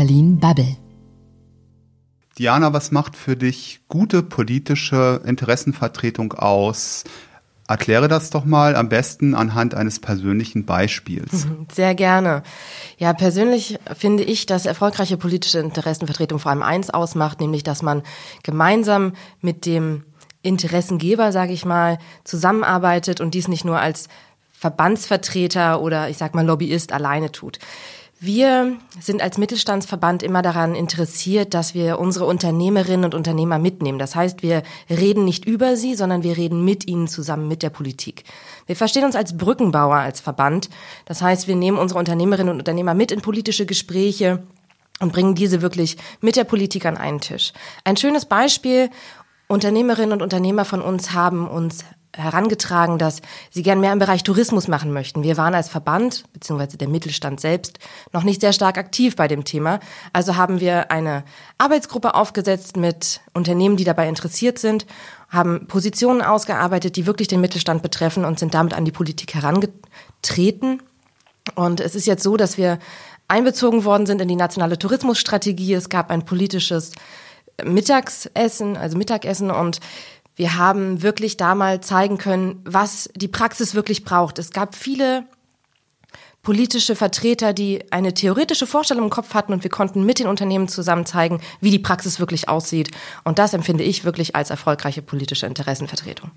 Berlin Bubble. Diana, was macht für dich gute politische Interessenvertretung aus? Erkläre das doch mal am besten anhand eines persönlichen Beispiels. Sehr gerne. Ja, persönlich finde ich, dass erfolgreiche politische Interessenvertretung vor allem eins ausmacht, nämlich dass man gemeinsam mit dem Interessengeber, sage ich mal, zusammenarbeitet und dies nicht nur als Verbandsvertreter oder ich sag mal Lobbyist alleine tut. Wir sind als Mittelstandsverband immer daran interessiert, dass wir unsere Unternehmerinnen und Unternehmer mitnehmen. Das heißt, wir reden nicht über sie, sondern wir reden mit ihnen zusammen mit der Politik. Wir verstehen uns als Brückenbauer als Verband. Das heißt, wir nehmen unsere Unternehmerinnen und Unternehmer mit in politische Gespräche und bringen diese wirklich mit der Politik an einen Tisch. Ein schönes Beispiel, Unternehmerinnen und Unternehmer von uns haben uns herangetragen, dass sie gern mehr im Bereich Tourismus machen möchten. Wir waren als Verband, beziehungsweise der Mittelstand selbst, noch nicht sehr stark aktiv bei dem Thema. Also haben wir eine Arbeitsgruppe aufgesetzt mit Unternehmen, die dabei interessiert sind, haben Positionen ausgearbeitet, die wirklich den Mittelstand betreffen und sind damit an die Politik herangetreten. Und es ist jetzt so, dass wir einbezogen worden sind in die nationale Tourismusstrategie. Es gab ein politisches Mittagsessen, also Mittagessen und wir haben wirklich da mal zeigen können, was die Praxis wirklich braucht. Es gab viele politische Vertreter, die eine theoretische Vorstellung im Kopf hatten und wir konnten mit den Unternehmen zusammen zeigen, wie die Praxis wirklich aussieht. Und das empfinde ich wirklich als erfolgreiche politische Interessenvertretung.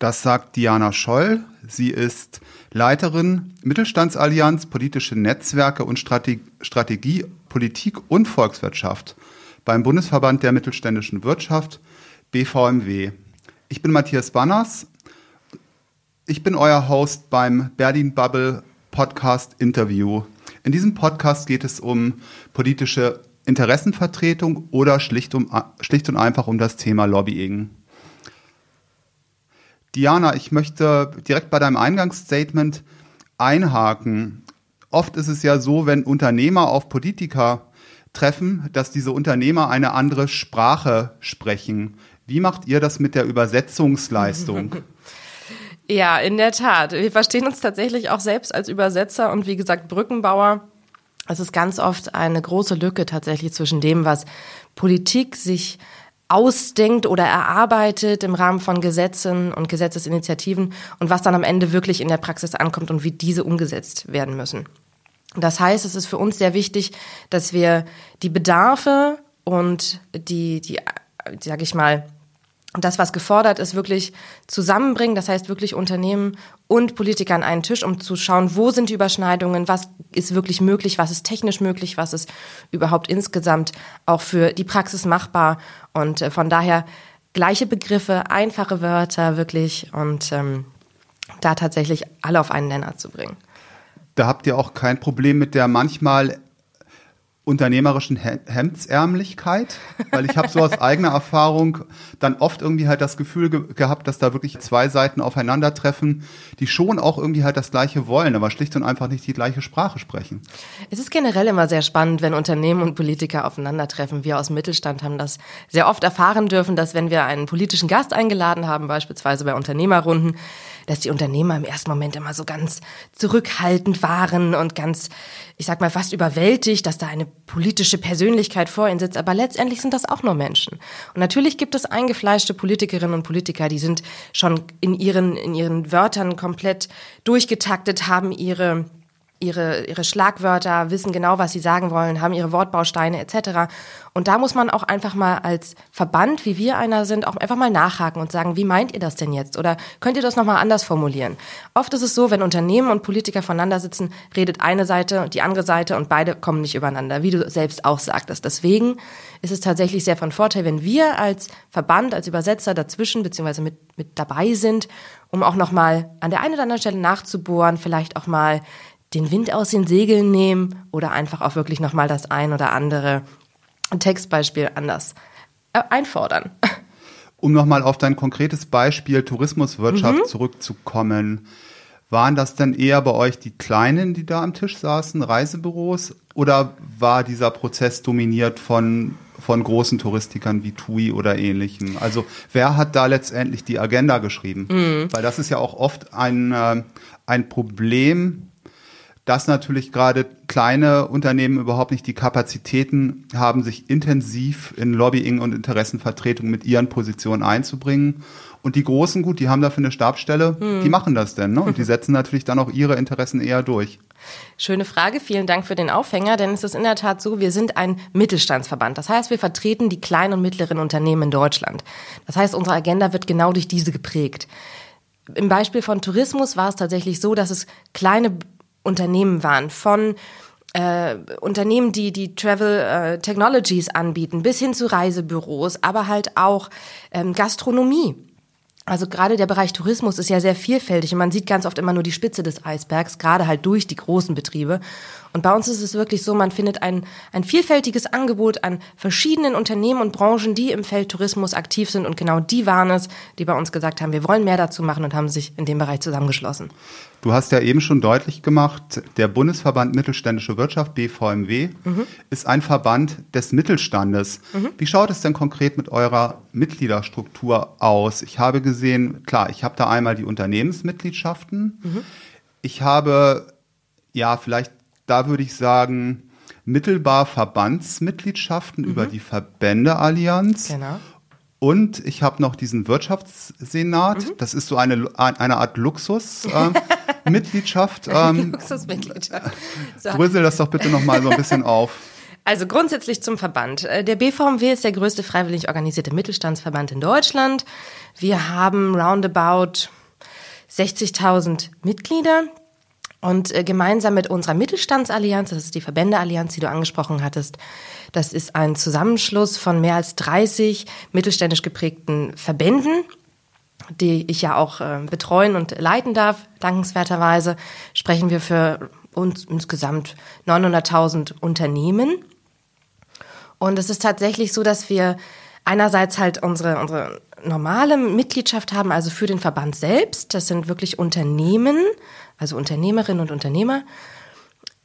Das sagt Diana Scholl. Sie ist Leiterin Mittelstandsallianz, politische Netzwerke und Strategie, Strategie Politik und Volkswirtschaft beim Bundesverband der mittelständischen Wirtschaft BVMW. Ich bin Matthias Banners. Ich bin euer Host beim Berlin Bubble Podcast Interview. In diesem Podcast geht es um politische Interessenvertretung oder schlicht, um, schlicht und einfach um das Thema Lobbying. Diana, ich möchte direkt bei deinem Eingangsstatement einhaken. Oft ist es ja so, wenn Unternehmer auf Politiker treffen, dass diese Unternehmer eine andere Sprache sprechen. Wie macht ihr das mit der Übersetzungsleistung? Ja, in der Tat. Wir verstehen uns tatsächlich auch selbst als Übersetzer und wie gesagt Brückenbauer. Es ist ganz oft eine große Lücke tatsächlich zwischen dem, was Politik sich ausdenkt oder erarbeitet im Rahmen von Gesetzen und Gesetzesinitiativen und was dann am Ende wirklich in der Praxis ankommt und wie diese umgesetzt werden müssen. Das heißt, es ist für uns sehr wichtig, dass wir die Bedarfe und die, die, sag ich mal, das, was gefordert ist, wirklich zusammenbringen. Das heißt wirklich Unternehmen und Politiker an einen Tisch, um zu schauen, wo sind die Überschneidungen, was ist wirklich möglich, was ist technisch möglich, was ist überhaupt insgesamt auch für die Praxis machbar. Und äh, von daher gleiche Begriffe, einfache Wörter wirklich und ähm, da tatsächlich alle auf einen Nenner zu bringen. Da habt ihr auch kein Problem mit der manchmal unternehmerischen Hemdsärmlichkeit, weil ich habe so aus eigener Erfahrung dann oft irgendwie halt das Gefühl ge gehabt, dass da wirklich zwei Seiten aufeinandertreffen, die schon auch irgendwie halt das Gleiche wollen, aber schlicht und einfach nicht die gleiche Sprache sprechen. Es ist generell immer sehr spannend, wenn Unternehmen und Politiker aufeinandertreffen. Wir aus Mittelstand haben das sehr oft erfahren dürfen, dass wenn wir einen politischen Gast eingeladen haben, beispielsweise bei Unternehmerrunden, dass die Unternehmer im ersten Moment immer so ganz zurückhaltend waren und ganz, ich sag mal, fast überwältigt, dass da eine politische Persönlichkeit vor ihnen sitzt. Aber letztendlich sind das auch nur Menschen. Und natürlich gibt es eingefleischte Politikerinnen und Politiker, die sind schon in ihren, in ihren Wörtern komplett durchgetaktet, haben ihre ihre, ihre Schlagwörter, wissen genau, was sie sagen wollen, haben ihre Wortbausteine etc. Und da muss man auch einfach mal als Verband, wie wir einer sind, auch einfach mal nachhaken und sagen, wie meint ihr das denn jetzt? Oder könnt ihr das nochmal anders formulieren? Oft ist es so, wenn Unternehmen und Politiker voneinander sitzen, redet eine Seite und die andere Seite und beide kommen nicht übereinander, wie du selbst auch sagtest. Deswegen ist es tatsächlich sehr von Vorteil, wenn wir als Verband, als Übersetzer dazwischen beziehungsweise mit, mit dabei sind, um auch nochmal an der einen oder anderen Stelle nachzubohren, vielleicht auch mal den Wind aus den Segeln nehmen oder einfach auch wirklich nochmal das ein oder andere Textbeispiel anders äh, einfordern. Um nochmal auf dein konkretes Beispiel Tourismuswirtschaft mhm. zurückzukommen. Waren das denn eher bei euch die Kleinen, die da am Tisch saßen, Reisebüros? Oder war dieser Prozess dominiert von, von großen Touristikern wie TUI oder ähnlichem? Also wer hat da letztendlich die Agenda geschrieben? Mhm. Weil das ist ja auch oft ein, äh, ein Problem dass natürlich gerade kleine Unternehmen überhaupt nicht die Kapazitäten haben, sich intensiv in Lobbying und Interessenvertretung mit ihren Positionen einzubringen. Und die Großen, gut, die haben dafür eine Stabstelle, hm. die machen das denn. Ne? Und die setzen natürlich dann auch ihre Interessen eher durch. Schöne Frage, vielen Dank für den Aufhänger, denn es ist in der Tat so, wir sind ein Mittelstandsverband. Das heißt, wir vertreten die kleinen und mittleren Unternehmen in Deutschland. Das heißt, unsere Agenda wird genau durch diese geprägt. Im Beispiel von Tourismus war es tatsächlich so, dass es kleine Unternehmen waren, von äh, Unternehmen, die die Travel äh, Technologies anbieten, bis hin zu Reisebüros, aber halt auch ähm, Gastronomie. Also gerade der Bereich Tourismus ist ja sehr vielfältig und man sieht ganz oft immer nur die Spitze des Eisbergs, gerade halt durch die großen Betriebe. Und bei uns ist es wirklich so, man findet ein, ein vielfältiges Angebot an verschiedenen Unternehmen und Branchen, die im Feld Tourismus aktiv sind. Und genau die waren es, die bei uns gesagt haben, wir wollen mehr dazu machen und haben sich in dem Bereich zusammengeschlossen. Du hast ja eben schon deutlich gemacht, der Bundesverband Mittelständische Wirtschaft, BVMW, mhm. ist ein Verband des Mittelstandes. Mhm. Wie schaut es denn konkret mit eurer Mitgliederstruktur aus? Ich habe gesehen, klar, ich habe da einmal die Unternehmensmitgliedschaften. Mhm. Ich habe, ja, vielleicht da würde ich sagen, mittelbar Verbandsmitgliedschaften über die Verbändeallianz. Genau. Und ich habe noch diesen Wirtschaftssenat. Mhm. Das ist so eine, eine Art Luxusmitgliedschaft. Äh, ähm, Luxusmitgliedschaft. So. Das doch bitte noch mal so ein bisschen auf. Also grundsätzlich zum Verband. Äh, der BVMW ist der größte freiwillig organisierte Mittelstandsverband in Deutschland. Wir haben roundabout 60.000 Mitglieder. Und äh, gemeinsam mit unserer Mittelstandsallianz, das ist die Verbändeallianz, die du angesprochen hattest, das ist ein Zusammenschluss von mehr als 30 mittelständisch geprägten Verbänden, die ich ja auch äh, betreuen und leiten darf, dankenswerterweise, sprechen wir für uns insgesamt 900.000 Unternehmen. Und es ist tatsächlich so, dass wir einerseits halt unsere, unsere normale Mitgliedschaft haben, also für den Verband selbst. Das sind wirklich Unternehmen, also Unternehmerinnen und Unternehmer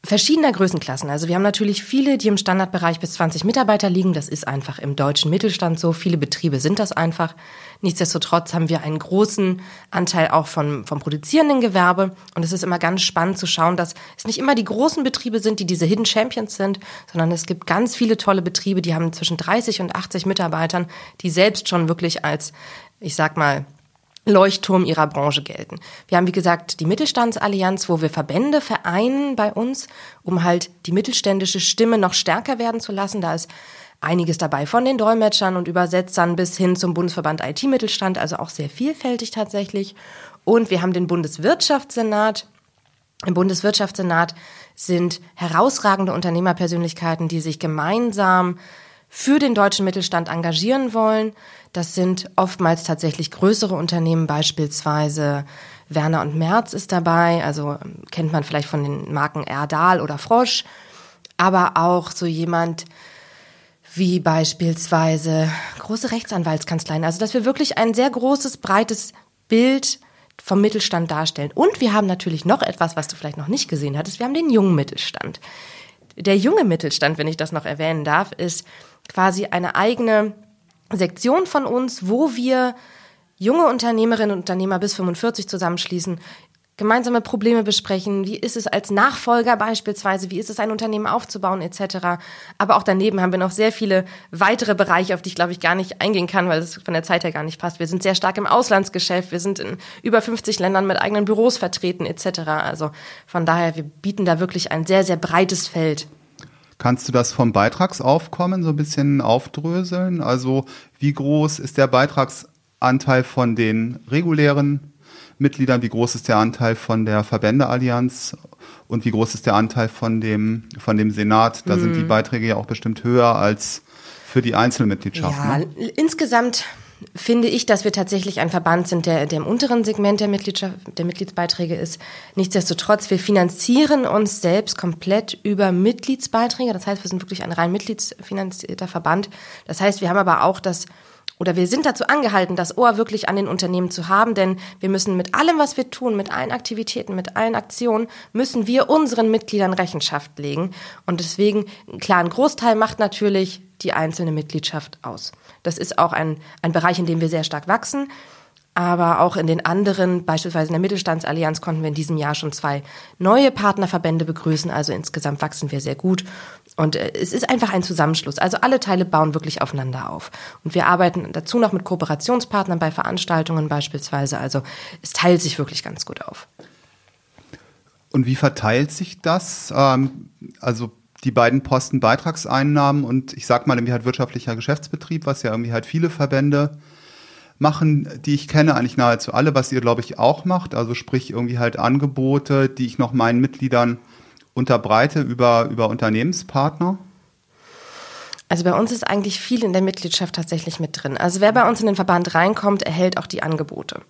verschiedener Größenklassen. Also wir haben natürlich viele, die im Standardbereich bis 20 Mitarbeiter liegen. Das ist einfach im deutschen Mittelstand so. Viele Betriebe sind das einfach. Nichtsdestotrotz haben wir einen großen Anteil auch von, vom produzierenden Gewerbe. Und es ist immer ganz spannend zu schauen, dass es nicht immer die großen Betriebe sind, die diese Hidden Champions sind, sondern es gibt ganz viele tolle Betriebe, die haben zwischen 30 und 80 Mitarbeitern, die selbst schon wirklich als, ich sag mal, Leuchtturm ihrer Branche gelten. Wir haben, wie gesagt, die Mittelstandsallianz, wo wir Verbände vereinen bei uns, um halt die mittelständische Stimme noch stärker werden zu lassen. Da ist einiges dabei, von den Dolmetschern und Übersetzern bis hin zum Bundesverband IT-Mittelstand, also auch sehr vielfältig tatsächlich. Und wir haben den Bundeswirtschaftssenat. Im Bundeswirtschaftssenat sind herausragende Unternehmerpersönlichkeiten, die sich gemeinsam für den deutschen Mittelstand engagieren wollen. Das sind oftmals tatsächlich größere Unternehmen, beispielsweise Werner und Merz ist dabei, also kennt man vielleicht von den Marken Erdal oder Frosch, aber auch so jemand wie beispielsweise große Rechtsanwaltskanzleien. Also dass wir wirklich ein sehr großes, breites Bild vom Mittelstand darstellen. Und wir haben natürlich noch etwas, was du vielleicht noch nicht gesehen hattest. Wir haben den jungen Mittelstand. Der junge Mittelstand, wenn ich das noch erwähnen darf, ist quasi eine eigene Sektion von uns, wo wir junge Unternehmerinnen und Unternehmer bis 45 zusammenschließen, gemeinsame Probleme besprechen, wie ist es als Nachfolger beispielsweise, wie ist es ein Unternehmen aufzubauen etc. Aber auch daneben haben wir noch sehr viele weitere Bereiche, auf die ich glaube ich gar nicht eingehen kann, weil es von der Zeit her gar nicht passt. Wir sind sehr stark im Auslandsgeschäft, wir sind in über 50 Ländern mit eigenen Büros vertreten etc. Also von daher, wir bieten da wirklich ein sehr, sehr breites Feld. Kannst du das vom Beitragsaufkommen so ein bisschen aufdröseln? Also wie groß ist der Beitragsanteil von den regulären Mitgliedern? Wie groß ist der Anteil von der Verbändeallianz? Und wie groß ist der Anteil von dem, von dem Senat? Da hm. sind die mhm. Beiträge ja auch bestimmt höher als für die Einzelmitgliedschaften. Ja, ne? insgesamt finde ich, dass wir tatsächlich ein Verband sind, der, der im unteren Segment der, der Mitgliedsbeiträge ist. Nichtsdestotrotz, wir finanzieren uns selbst komplett über Mitgliedsbeiträge. Das heißt, wir sind wirklich ein rein mitgliedsfinanzierter Verband. Das heißt, wir haben aber auch das oder wir sind dazu angehalten, das Ohr wirklich an den Unternehmen zu haben, denn wir müssen mit allem, was wir tun, mit allen Aktivitäten, mit allen Aktionen, müssen wir unseren Mitgliedern Rechenschaft legen. Und deswegen, klar, ein Großteil macht natürlich die einzelne Mitgliedschaft aus. Das ist auch ein, ein Bereich, in dem wir sehr stark wachsen. Aber auch in den anderen, beispielsweise in der Mittelstandsallianz, konnten wir in diesem Jahr schon zwei neue Partnerverbände begrüßen. Also insgesamt wachsen wir sehr gut. Und äh, es ist einfach ein Zusammenschluss. Also alle Teile bauen wirklich aufeinander auf. Und wir arbeiten dazu noch mit Kooperationspartnern bei Veranstaltungen beispielsweise. Also es teilt sich wirklich ganz gut auf. Und wie verteilt sich das? Ähm, also die beiden Posten Beitragseinnahmen und ich sag mal irgendwie halt wirtschaftlicher Geschäftsbetrieb, was ja irgendwie halt viele Verbände machen, die ich kenne, eigentlich nahezu alle, was ihr, glaube ich, auch macht. Also sprich irgendwie halt Angebote, die ich noch meinen Mitgliedern unterbreite über, über Unternehmenspartner. Also bei uns ist eigentlich viel in der Mitgliedschaft tatsächlich mit drin. Also wer bei uns in den Verband reinkommt, erhält auch die Angebote.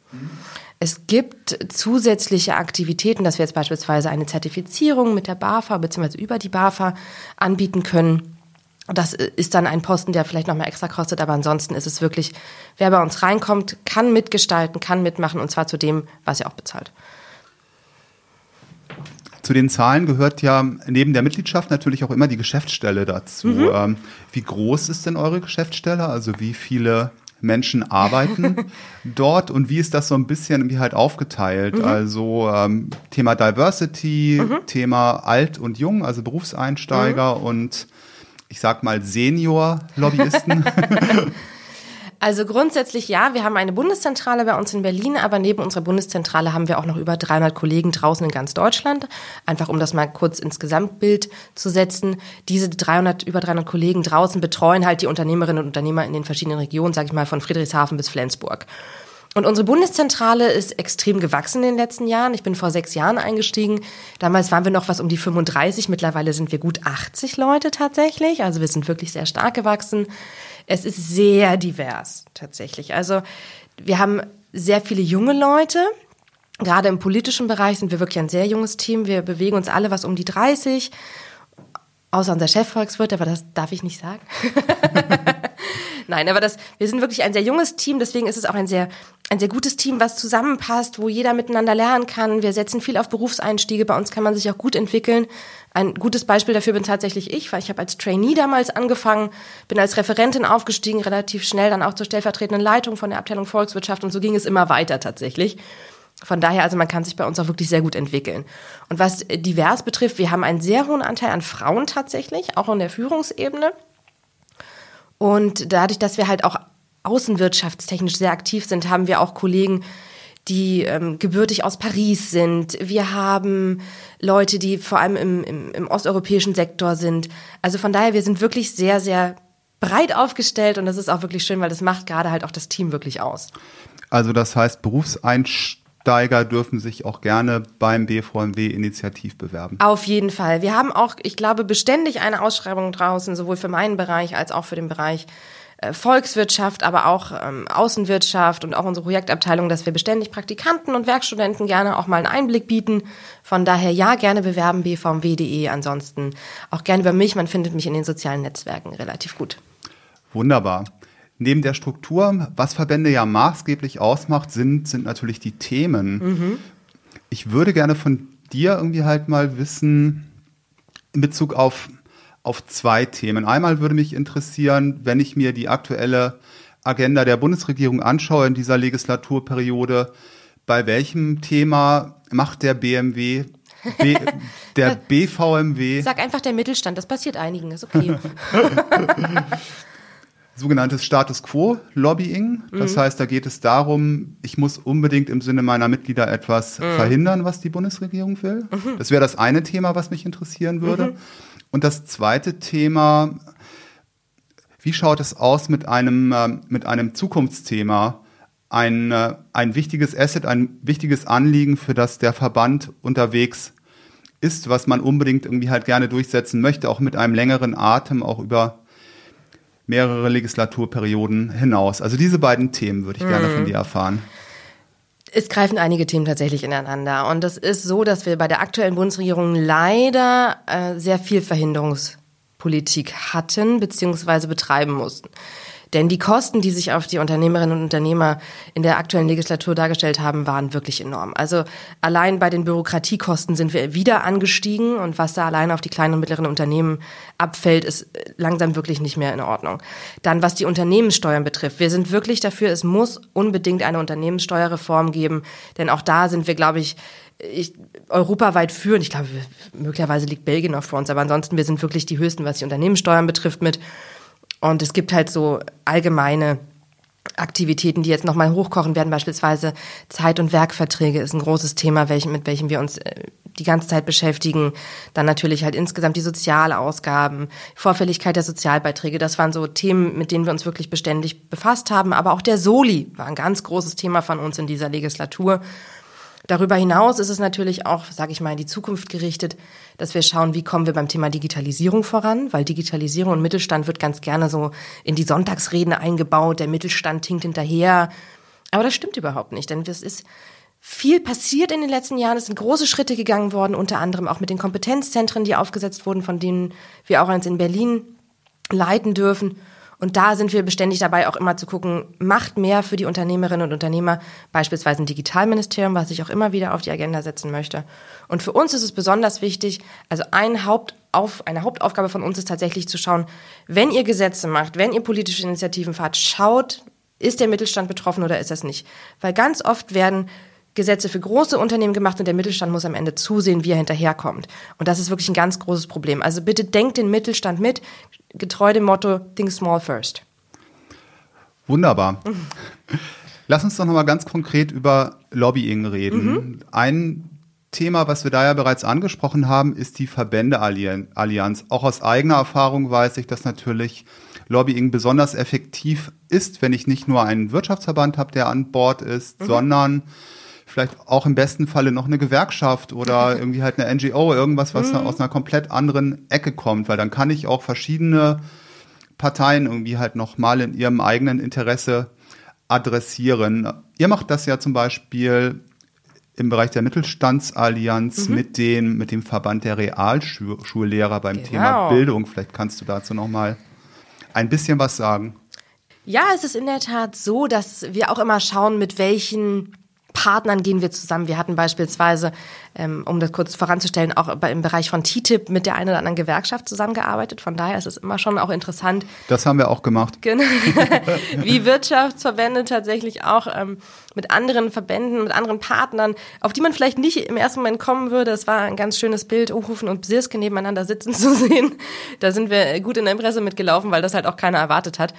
Es gibt zusätzliche Aktivitäten, dass wir jetzt beispielsweise eine Zertifizierung mit der BAFA bzw. über die BAFA anbieten können. Das ist dann ein Posten, der vielleicht noch mal extra kostet, aber ansonsten ist es wirklich, wer bei uns reinkommt, kann mitgestalten, kann mitmachen und zwar zu dem, was er auch bezahlt. Zu den Zahlen gehört ja neben der Mitgliedschaft natürlich auch immer die Geschäftsstelle dazu. Mhm. Ähm, wie groß ist denn eure Geschäftsstelle? Also wie viele Menschen arbeiten dort und wie ist das so ein bisschen wie halt aufgeteilt? Mhm. Also ähm, Thema Diversity, mhm. Thema Alt und Jung, also Berufseinsteiger mhm. und ich sag mal Senior-Lobbyisten. Also grundsätzlich ja, wir haben eine Bundeszentrale bei uns in Berlin, aber neben unserer Bundeszentrale haben wir auch noch über 300 Kollegen draußen in ganz Deutschland. Einfach um das mal kurz ins Gesamtbild zu setzen. Diese 300, über 300 Kollegen draußen betreuen halt die Unternehmerinnen und Unternehmer in den verschiedenen Regionen, sage ich mal, von Friedrichshafen bis Flensburg. Und unsere Bundeszentrale ist extrem gewachsen in den letzten Jahren. Ich bin vor sechs Jahren eingestiegen. Damals waren wir noch was um die 35. Mittlerweile sind wir gut 80 Leute tatsächlich. Also wir sind wirklich sehr stark gewachsen. Es ist sehr divers tatsächlich. Also wir haben sehr viele junge Leute. Gerade im politischen Bereich sind wir wirklich ein sehr junges Team. Wir bewegen uns alle was um die 30. Außer unser Chefvolkswirt, aber das darf ich nicht sagen. Nein, aber das, wir sind wirklich ein sehr junges Team, deswegen ist es auch ein sehr, ein sehr gutes Team, was zusammenpasst, wo jeder miteinander lernen kann. Wir setzen viel auf Berufseinstiege, bei uns kann man sich auch gut entwickeln. Ein gutes Beispiel dafür bin tatsächlich ich, weil ich habe als Trainee damals angefangen, bin als Referentin aufgestiegen, relativ schnell dann auch zur stellvertretenden Leitung von der Abteilung Volkswirtschaft und so ging es immer weiter tatsächlich. Von daher, also man kann sich bei uns auch wirklich sehr gut entwickeln. Und was divers betrifft, wir haben einen sehr hohen Anteil an Frauen tatsächlich, auch in der Führungsebene. Und dadurch, dass wir halt auch außenwirtschaftstechnisch sehr aktiv sind, haben wir auch Kollegen, die ähm, gebürtig aus Paris sind. Wir haben Leute, die vor allem im, im, im osteuropäischen Sektor sind. Also von daher, wir sind wirklich sehr, sehr breit aufgestellt und das ist auch wirklich schön, weil das macht gerade halt auch das Team wirklich aus. Also das heißt, Berufseinsteiger dürfen sich auch gerne beim BVMW initiativ bewerben. Auf jeden Fall. Wir haben auch, ich glaube, beständig eine Ausschreibung draußen, sowohl für meinen Bereich als auch für den Bereich äh, Volkswirtschaft, aber auch ähm, Außenwirtschaft und auch unsere Projektabteilung, dass wir beständig Praktikanten und Werkstudenten gerne auch mal einen Einblick bieten. Von daher ja, gerne bewerben bvmw.de. Ansonsten auch gerne über mich. Man findet mich in den sozialen Netzwerken relativ gut. Wunderbar. Neben der Struktur, was Verbände ja maßgeblich ausmacht, sind, sind natürlich die Themen. Mhm. Ich würde gerne von dir irgendwie halt mal wissen, in Bezug auf auf zwei Themen. Einmal würde mich interessieren, wenn ich mir die aktuelle Agenda der Bundesregierung anschaue in dieser Legislaturperiode, bei welchem Thema macht der BMW B, der BVMW. Sag einfach der Mittelstand, das passiert einigen, ist okay. Sogenanntes Status Quo Lobbying. Das mhm. heißt, da geht es darum, ich muss unbedingt im Sinne meiner Mitglieder etwas mhm. verhindern, was die Bundesregierung will. Mhm. Das wäre das eine Thema, was mich interessieren würde. Mhm. Und das zweite Thema, wie schaut es aus mit einem, äh, mit einem Zukunftsthema? Ein, äh, ein wichtiges Asset, ein wichtiges Anliegen, für das der Verband unterwegs ist, was man unbedingt irgendwie halt gerne durchsetzen möchte, auch mit einem längeren Atem, auch über mehrere Legislaturperioden hinaus. Also diese beiden Themen würde ich gerne von mhm. dir erfahren. Es greifen einige Themen tatsächlich ineinander. Und es ist so, dass wir bei der aktuellen Bundesregierung leider äh, sehr viel Verhinderungspolitik hatten bzw. betreiben mussten. Denn die Kosten, die sich auf die Unternehmerinnen und Unternehmer in der aktuellen Legislatur dargestellt haben, waren wirklich enorm. Also allein bei den Bürokratiekosten sind wir wieder angestiegen und was da allein auf die kleinen und mittleren Unternehmen abfällt, ist langsam wirklich nicht mehr in Ordnung. Dann was die Unternehmenssteuern betrifft. Wir sind wirklich dafür, es muss unbedingt eine Unternehmenssteuerreform geben, denn auch da sind wir, glaube ich, ich, europaweit führen. Ich glaube, möglicherweise liegt Belgien noch vor uns, aber ansonsten, wir sind wirklich die höchsten, was die Unternehmenssteuern betrifft mit. Und es gibt halt so allgemeine Aktivitäten, die jetzt nochmal hochkochen werden, beispielsweise Zeit- und Werkverträge ist ein großes Thema, welch, mit welchem wir uns äh, die ganze Zeit beschäftigen. Dann natürlich halt insgesamt die Sozialausgaben, Vorfälligkeit der Sozialbeiträge. Das waren so Themen, mit denen wir uns wirklich beständig befasst haben. Aber auch der Soli war ein ganz großes Thema von uns in dieser Legislatur. Darüber hinaus ist es natürlich auch, sage ich mal, in die Zukunft gerichtet, dass wir schauen, wie kommen wir beim Thema Digitalisierung voran, weil Digitalisierung und Mittelstand wird ganz gerne so in die Sonntagsreden eingebaut, der Mittelstand hinkt hinterher. Aber das stimmt überhaupt nicht, denn es ist viel passiert in den letzten Jahren. Es sind große Schritte gegangen worden, unter anderem auch mit den Kompetenzzentren, die aufgesetzt wurden, von denen wir auch eins in Berlin leiten dürfen. Und da sind wir beständig dabei, auch immer zu gucken, macht mehr für die Unternehmerinnen und Unternehmer, beispielsweise ein Digitalministerium, was ich auch immer wieder auf die Agenda setzen möchte. Und für uns ist es besonders wichtig, also ein Hauptauf, eine Hauptaufgabe von uns ist tatsächlich zu schauen, wenn ihr Gesetze macht, wenn ihr politische Initiativen fahrt, schaut, ist der Mittelstand betroffen oder ist das nicht? Weil ganz oft werden Gesetze für große Unternehmen gemacht und der Mittelstand muss am Ende zusehen, wie er hinterherkommt. Und das ist wirklich ein ganz großes Problem. Also bitte denkt den Mittelstand mit, getreu dem Motto Think Small First. Wunderbar. Lass uns doch nochmal ganz konkret über Lobbying reden. Mhm. Ein Thema, was wir da ja bereits angesprochen haben, ist die Verbändeallianz. Auch aus eigener Erfahrung weiß ich, dass natürlich Lobbying besonders effektiv ist, wenn ich nicht nur einen Wirtschaftsverband habe, der an Bord ist, mhm. sondern vielleicht auch im besten Falle noch eine Gewerkschaft oder irgendwie halt eine NGO, irgendwas, was mhm. aus einer komplett anderen Ecke kommt, weil dann kann ich auch verschiedene Parteien irgendwie halt nochmal in ihrem eigenen Interesse adressieren. Ihr macht das ja zum Beispiel im Bereich der Mittelstandsallianz mhm. mit, den, mit dem Verband der Realschullehrer beim genau. Thema Bildung. Vielleicht kannst du dazu nochmal ein bisschen was sagen. Ja, es ist in der Tat so, dass wir auch immer schauen, mit welchen Partnern gehen wir zusammen. Wir hatten beispielsweise, ähm, um das kurz voranzustellen, auch im Bereich von TTIP mit der einen oder anderen Gewerkschaft zusammengearbeitet. Von daher ist es immer schon auch interessant. Das haben wir auch gemacht. Genau. Wie Wirtschaftsverbände tatsächlich auch ähm, mit anderen Verbänden, mit anderen Partnern, auf die man vielleicht nicht im ersten Moment kommen würde. Es war ein ganz schönes Bild, Uhufen und Bsirske nebeneinander sitzen zu sehen. Da sind wir gut in der Presse mitgelaufen, weil das halt auch keiner erwartet hat.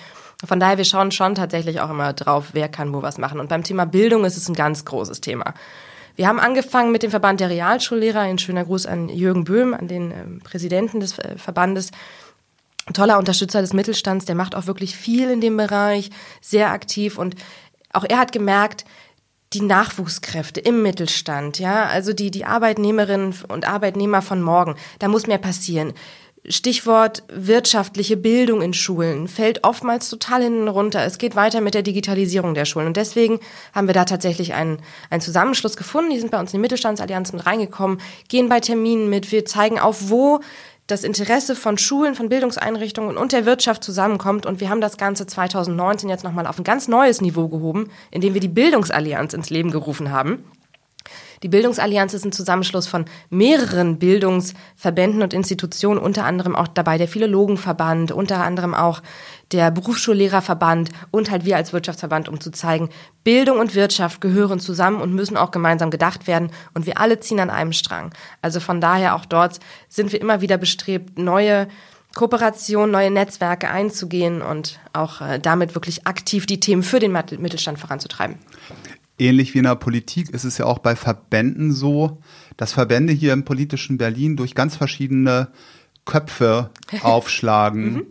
Von daher, wir schauen schon tatsächlich auch immer drauf, wer kann wo was machen. Und beim Thema Bildung ist es ein ganz großes Thema. Wir haben angefangen mit dem Verband der Realschullehrer. Ein schöner Gruß an Jürgen Böhm, an den äh, Präsidenten des äh, Verbandes. toller Unterstützer des Mittelstands, der macht auch wirklich viel in dem Bereich, sehr aktiv und auch er hat gemerkt, die Nachwuchskräfte im Mittelstand, ja, also die, die Arbeitnehmerinnen und Arbeitnehmer von morgen, da muss mehr passieren. Stichwort wirtschaftliche Bildung in Schulen fällt oftmals total hinten runter. Es geht weiter mit der Digitalisierung der Schulen. Und deswegen haben wir da tatsächlich einen, einen Zusammenschluss gefunden. Die sind bei uns in die Mittelstandsallianz mit reingekommen, gehen bei Terminen mit. Wir zeigen auf, wo das Interesse von Schulen, von Bildungseinrichtungen und der Wirtschaft zusammenkommt. Und wir haben das Ganze 2019 jetzt nochmal auf ein ganz neues Niveau gehoben, indem wir die Bildungsallianz ins Leben gerufen haben. Die Bildungsallianz ist ein Zusammenschluss von mehreren Bildungsverbänden und Institutionen, unter anderem auch dabei der Philologenverband, unter anderem auch der Berufsschullehrerverband und halt wir als Wirtschaftsverband, um zu zeigen, Bildung und Wirtschaft gehören zusammen und müssen auch gemeinsam gedacht werden und wir alle ziehen an einem Strang. Also von daher auch dort sind wir immer wieder bestrebt, neue Kooperation, neue Netzwerke einzugehen und auch äh, damit wirklich aktiv die Themen für den Mittelstand voranzutreiben. Ähnlich wie in der Politik ist es ja auch bei Verbänden so, dass Verbände hier im politischen Berlin durch ganz verschiedene Köpfe aufschlagen, mhm.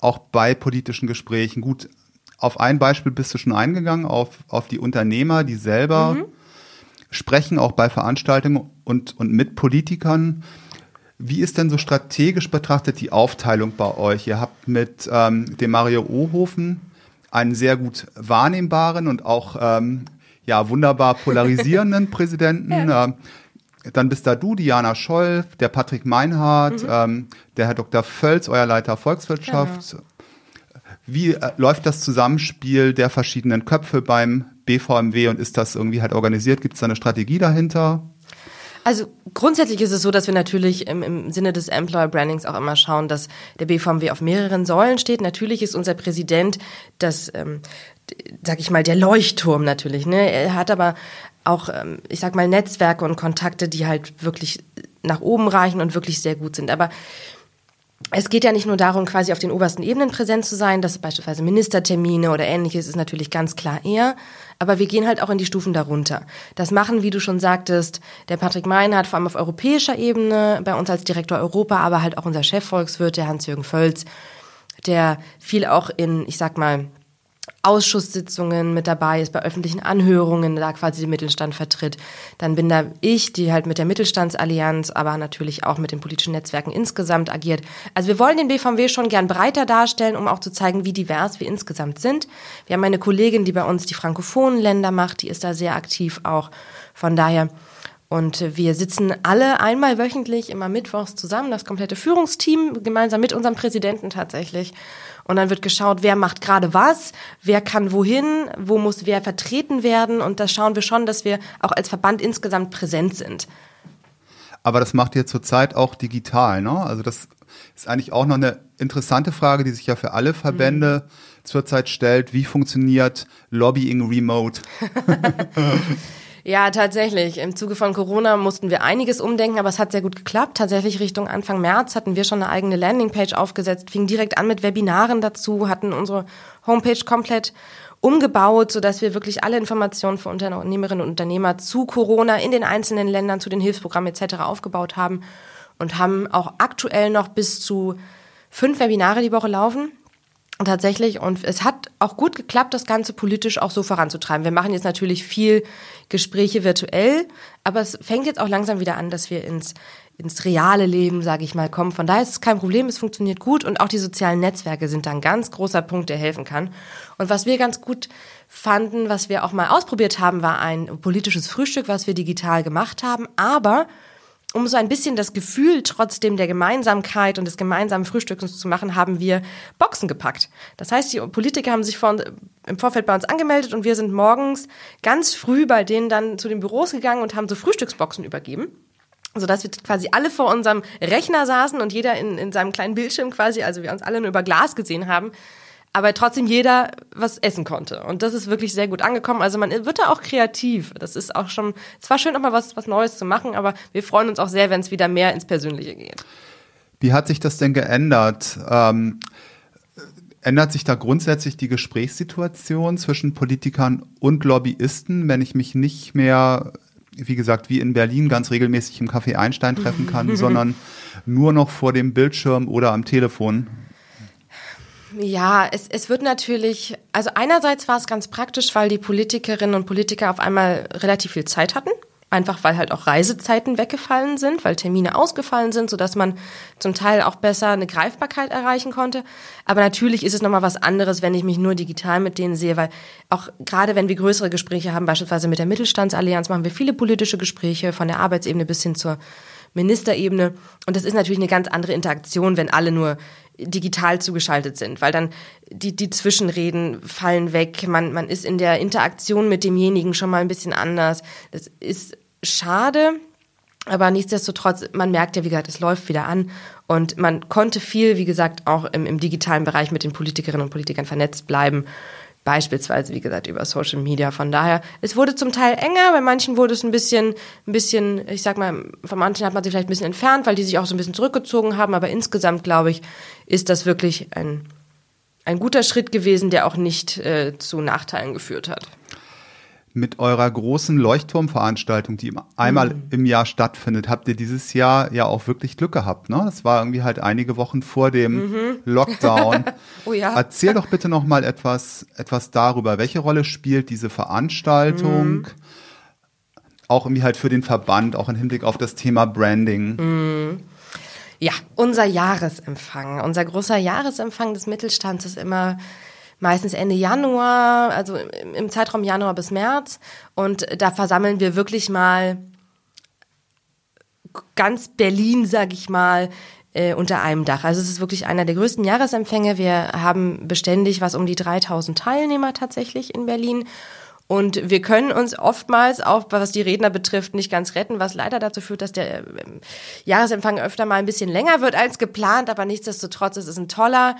auch bei politischen Gesprächen. Gut, auf ein Beispiel bist du schon eingegangen, auf, auf die Unternehmer, die selber mhm. sprechen, auch bei Veranstaltungen und, und mit Politikern. Wie ist denn so strategisch betrachtet die Aufteilung bei euch? Ihr habt mit ähm, dem Mario Ohofen einen sehr gut wahrnehmbaren und auch ähm, ja, wunderbar polarisierenden Präsidenten. Ja. Ähm, dann bist da du, Diana Scholl, der Patrick Meinhardt, mhm. ähm, der Herr Dr. Völz, euer Leiter Volkswirtschaft. Genau. Wie äh, läuft das Zusammenspiel der verschiedenen Köpfe beim BVMW und ist das irgendwie halt organisiert? Gibt es da eine Strategie dahinter? Also grundsätzlich ist es so, dass wir natürlich im, im Sinne des Employer Brandings auch immer schauen, dass der BVMW auf mehreren Säulen steht. Natürlich ist unser Präsident das, ähm, sag ich mal, der Leuchtturm natürlich. Ne? Er hat aber auch, ähm, ich sag mal, Netzwerke und Kontakte, die halt wirklich nach oben reichen und wirklich sehr gut sind. Aber es geht ja nicht nur darum, quasi auf den obersten Ebenen präsent zu sein, dass beispielsweise Ministertermine oder ähnliches ist natürlich ganz klar eher, aber wir gehen halt auch in die Stufen darunter. Das machen, wie du schon sagtest, der Patrick Meinhardt vor allem auf europäischer Ebene, bei uns als Direktor Europa, aber halt auch unser Chefvolkswirt, der Hans-Jürgen Völz, der viel auch in, ich sag mal, Ausschusssitzungen mit dabei ist, bei öffentlichen Anhörungen, da quasi den Mittelstand vertritt. Dann bin da ich, die halt mit der Mittelstandsallianz, aber natürlich auch mit den politischen Netzwerken insgesamt agiert. Also wir wollen den BVMW schon gern breiter darstellen, um auch zu zeigen, wie divers wir insgesamt sind. Wir haben eine Kollegin, die bei uns die frankophonen Länder macht, die ist da sehr aktiv auch. Von daher und wir sitzen alle einmal wöchentlich, immer mittwochs zusammen, das komplette Führungsteam, gemeinsam mit unserem Präsidenten tatsächlich. Und dann wird geschaut, wer macht gerade was, wer kann wohin, wo muss wer vertreten werden. Und da schauen wir schon, dass wir auch als Verband insgesamt präsent sind. Aber das macht ihr zurzeit auch digital, ne? Also das ist eigentlich auch noch eine interessante Frage, die sich ja für alle Verbände mhm. zurzeit stellt. Wie funktioniert Lobbying remote? Ja, tatsächlich. Im Zuge von Corona mussten wir einiges umdenken, aber es hat sehr gut geklappt. Tatsächlich Richtung Anfang März hatten wir schon eine eigene Landingpage aufgesetzt, fingen direkt an mit Webinaren dazu, hatten unsere Homepage komplett umgebaut, sodass wir wirklich alle Informationen für Unternehmerinnen und Unternehmer zu Corona in den einzelnen Ländern, zu den Hilfsprogrammen etc. aufgebaut haben und haben auch aktuell noch bis zu fünf Webinare die Woche laufen tatsächlich und es hat auch gut geklappt, das Ganze politisch auch so voranzutreiben. Wir machen jetzt natürlich viel Gespräche virtuell, aber es fängt jetzt auch langsam wieder an, dass wir ins ins reale Leben, sage ich mal, kommen. Von daher ist es kein Problem, es funktioniert gut und auch die sozialen Netzwerke sind da ein ganz großer Punkt, der helfen kann. Und was wir ganz gut fanden, was wir auch mal ausprobiert haben, war ein politisches Frühstück, was wir digital gemacht haben, aber um so ein bisschen das Gefühl trotzdem der Gemeinsamkeit und des gemeinsamen Frühstückens zu machen, haben wir Boxen gepackt. Das heißt, die Politiker haben sich vor, im Vorfeld bei uns angemeldet und wir sind morgens ganz früh bei denen dann zu den Büros gegangen und haben so Frühstücksboxen übergeben sodass wir quasi alle vor unserem Rechner saßen und jeder in, in seinem kleinen Bildschirm quasi, also wir uns alle nur über Glas gesehen haben aber trotzdem jeder was essen konnte. Und das ist wirklich sehr gut angekommen. Also man wird da auch kreativ. Das ist auch schon, es war schön, nochmal was, was Neues zu machen, aber wir freuen uns auch sehr, wenn es wieder mehr ins Persönliche geht. Wie hat sich das denn geändert? Ähm, ändert sich da grundsätzlich die Gesprächssituation zwischen Politikern und Lobbyisten, wenn ich mich nicht mehr, wie gesagt, wie in Berlin ganz regelmäßig im Café Einstein treffen kann, sondern nur noch vor dem Bildschirm oder am Telefon? Ja, es, es wird natürlich, also einerseits war es ganz praktisch, weil die Politikerinnen und Politiker auf einmal relativ viel Zeit hatten. Einfach weil halt auch Reisezeiten weggefallen sind, weil Termine ausgefallen sind, sodass man zum Teil auch besser eine Greifbarkeit erreichen konnte. Aber natürlich ist es nochmal was anderes, wenn ich mich nur digital mit denen sehe, weil auch gerade wenn wir größere Gespräche haben, beispielsweise mit der Mittelstandsallianz, machen wir viele politische Gespräche von der Arbeitsebene bis hin zur Ministerebene. Und das ist natürlich eine ganz andere Interaktion, wenn alle nur digital zugeschaltet sind, weil dann die, die Zwischenreden fallen weg, man, man ist in der Interaktion mit demjenigen schon mal ein bisschen anders. Das ist schade, aber nichtsdestotrotz, man merkt ja, wie gesagt, es läuft wieder an. Und man konnte viel, wie gesagt, auch im, im digitalen Bereich mit den Politikerinnen und Politikern vernetzt bleiben beispielsweise, wie gesagt, über Social Media. Von daher, es wurde zum Teil enger, bei manchen wurde es ein bisschen, ein bisschen, ich sag mal, von manchen hat man sich vielleicht ein bisschen entfernt, weil die sich auch so ein bisschen zurückgezogen haben, aber insgesamt, glaube ich, ist das wirklich ein, ein guter Schritt gewesen, der auch nicht äh, zu Nachteilen geführt hat mit eurer großen Leuchtturmveranstaltung, die einmal mhm. im Jahr stattfindet, habt ihr dieses Jahr ja auch wirklich Glück gehabt. Ne? Das war irgendwie halt einige Wochen vor dem mhm. Lockdown. oh ja. Erzähl doch bitte noch mal etwas, etwas darüber. Welche Rolle spielt diese Veranstaltung? Mhm. Auch irgendwie halt für den Verband, auch im Hinblick auf das Thema Branding. Mhm. Ja, unser Jahresempfang. Unser großer Jahresempfang des Mittelstands ist immer meistens Ende Januar, also im Zeitraum Januar bis März. Und da versammeln wir wirklich mal ganz Berlin, sag ich mal, äh, unter einem Dach. Also es ist wirklich einer der größten Jahresempfänge. Wir haben beständig was um die 3000 Teilnehmer tatsächlich in Berlin. Und wir können uns oftmals auch, was die Redner betrifft, nicht ganz retten, was leider dazu führt, dass der ähm, Jahresempfang öfter mal ein bisschen länger wird als geplant, aber nichtsdestotrotz, es ist ein toller,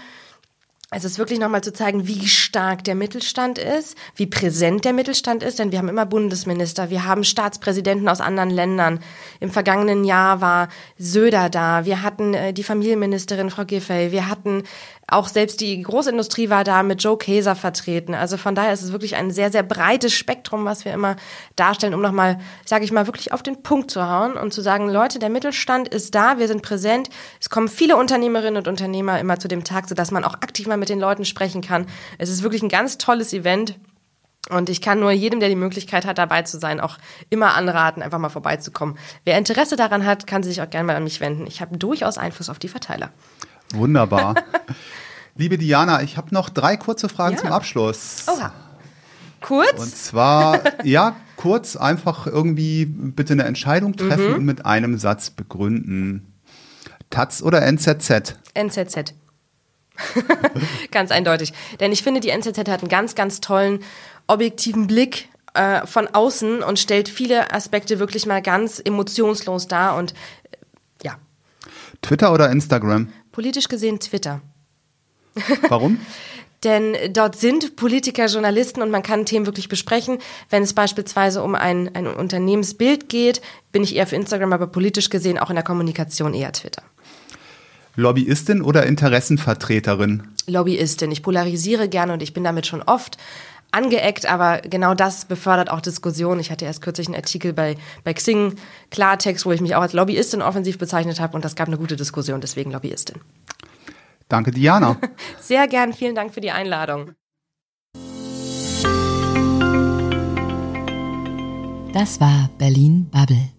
es ist wirklich nochmal zu zeigen, wie stark der Mittelstand ist, wie präsent der Mittelstand ist, denn wir haben immer Bundesminister, wir haben Staatspräsidenten aus anderen Ländern. Im vergangenen Jahr war Söder da, wir hatten äh, die Familienministerin Frau Giffey, wir hatten auch selbst die Großindustrie war da mit Joe Käser vertreten. Also von daher ist es wirklich ein sehr, sehr breites Spektrum, was wir immer darstellen, um nochmal, sage ich mal, wirklich auf den Punkt zu hauen und zu sagen, Leute, der Mittelstand ist da, wir sind präsent. Es kommen viele Unternehmerinnen und Unternehmer immer zu dem Tag, sodass man auch aktiv mal mit den Leuten sprechen kann. Es ist wirklich ein ganz tolles Event. Und ich kann nur jedem, der die Möglichkeit hat, dabei zu sein, auch immer anraten, einfach mal vorbeizukommen. Wer Interesse daran hat, kann sich auch gerne mal an mich wenden. Ich habe durchaus Einfluss auf die Verteiler. Wunderbar. Liebe Diana, ich habe noch drei kurze Fragen ja. zum Abschluss. Oha. Kurz? Und zwar, ja, kurz, einfach irgendwie bitte eine Entscheidung treffen mhm. und mit einem Satz begründen. Taz oder NZZ? NZZ. ganz eindeutig. Denn ich finde, die NZZ hat einen ganz, ganz tollen, objektiven Blick äh, von außen und stellt viele Aspekte wirklich mal ganz emotionslos dar. Und äh, ja. Twitter oder Instagram? Politisch gesehen Twitter. Warum? Denn dort sind Politiker, Journalisten und man kann Themen wirklich besprechen. Wenn es beispielsweise um ein, ein Unternehmensbild geht, bin ich eher für Instagram, aber politisch gesehen auch in der Kommunikation eher Twitter. Lobbyistin oder Interessenvertreterin? Lobbyistin. Ich polarisiere gerne und ich bin damit schon oft angeeckt, aber genau das befördert auch Diskussionen. Ich hatte erst kürzlich einen Artikel bei, bei Xing Klartext, wo ich mich auch als Lobbyistin offensiv bezeichnet habe und das gab eine gute Diskussion, deswegen Lobbyistin. Danke, Diana. Sehr gern, vielen Dank für die Einladung. Das war Berlin Bubble.